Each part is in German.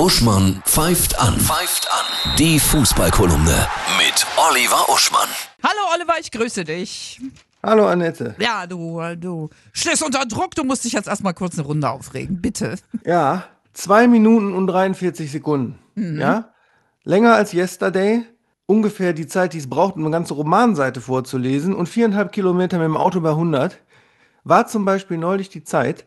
Uschmann pfeift an. Pfeift an. Die Fußballkolumne mit Oliver Uschmann. Hallo Oliver, ich grüße dich. Hallo Annette. Ja, du, du stehst unter Druck, du musst dich jetzt erstmal kurz eine Runde aufregen, bitte. Ja, zwei Minuten und 43 Sekunden. Ja, länger als Yesterday. Ungefähr die Zeit, die es braucht, um eine ganze Romanseite vorzulesen und viereinhalb Kilometer mit dem Auto bei 100 war zum Beispiel neulich die Zeit,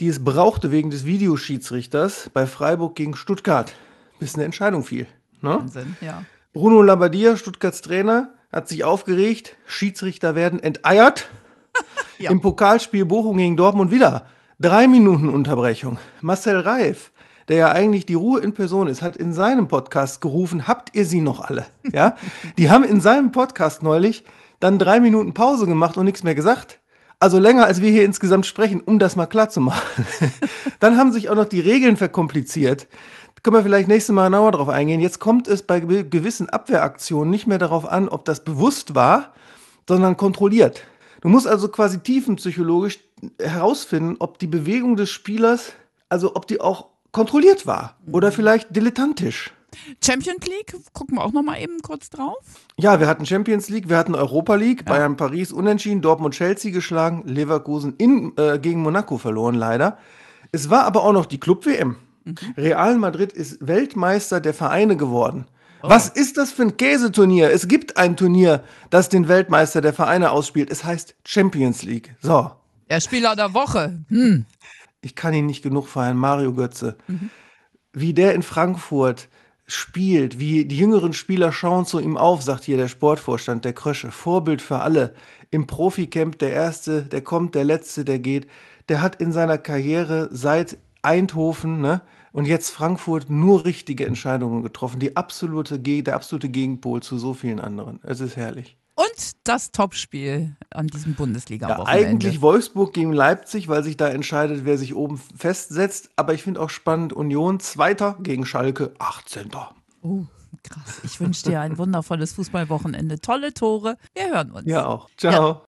die es brauchte wegen des Videoschiedsrichters bei Freiburg gegen Stuttgart, bis eine Entscheidung fiel. Ne? Wahnsinn, ja. Bruno Labbadia, Stuttgarts Trainer, hat sich aufgeregt. Schiedsrichter werden enteiert. Ja. Im Pokalspiel Bochum gegen Dortmund wieder. Drei Minuten Unterbrechung. Marcel Reif, der ja eigentlich die Ruhe in Person ist, hat in seinem Podcast gerufen, habt ihr sie noch alle? Ja? Die haben in seinem Podcast neulich dann drei Minuten Pause gemacht und nichts mehr gesagt. Also länger, als wir hier insgesamt sprechen, um das mal klar zu machen. Dann haben sich auch noch die Regeln verkompliziert. Da können wir vielleicht nächstes Mal genauer drauf eingehen. Jetzt kommt es bei gew- gewissen Abwehraktionen nicht mehr darauf an, ob das bewusst war, sondern kontrolliert. Du musst also quasi tiefenpsychologisch herausfinden, ob die Bewegung des Spielers, also ob die auch kontrolliert war oder vielleicht dilettantisch. Champions League, gucken wir auch noch mal eben kurz drauf. Ja, wir hatten Champions League, wir hatten Europa League, Bayern Paris unentschieden, Dortmund Chelsea geschlagen, Leverkusen in, äh, gegen Monaco verloren leider. Es war aber auch noch die Club WM. Real Madrid ist Weltmeister der Vereine geworden. Was ist das für ein Käseturnier? Es gibt ein Turnier, das den Weltmeister der Vereine ausspielt. Es heißt Champions League. So, Der Spieler der Woche. Hm. ich kann ihn nicht genug feiern, Mario Götze. Wie der in Frankfurt spielt, wie die jüngeren Spieler schauen zu ihm auf, sagt hier der Sportvorstand, der Krösche. Vorbild für alle. Im Proficamp der Erste, der kommt, der Letzte, der geht. Der hat in seiner Karriere seit Eindhoven ne, und jetzt Frankfurt nur richtige Entscheidungen getroffen. Die absolute, der absolute Gegenpol zu so vielen anderen. Es ist herrlich. Und das Topspiel an diesem Ja, Bundesliga-Wochenende. eigentlich Wolfsburg gegen Leipzig, weil sich da entscheidet, wer sich oben festsetzt. Aber ich finde auch spannend, Union Zweiter gegen Schalke 18. Oh, krass. Ich wünsche dir ein wundervolles Fußballwochenende. Tolle Tore. Wir hören uns. Ja auch. Ciao.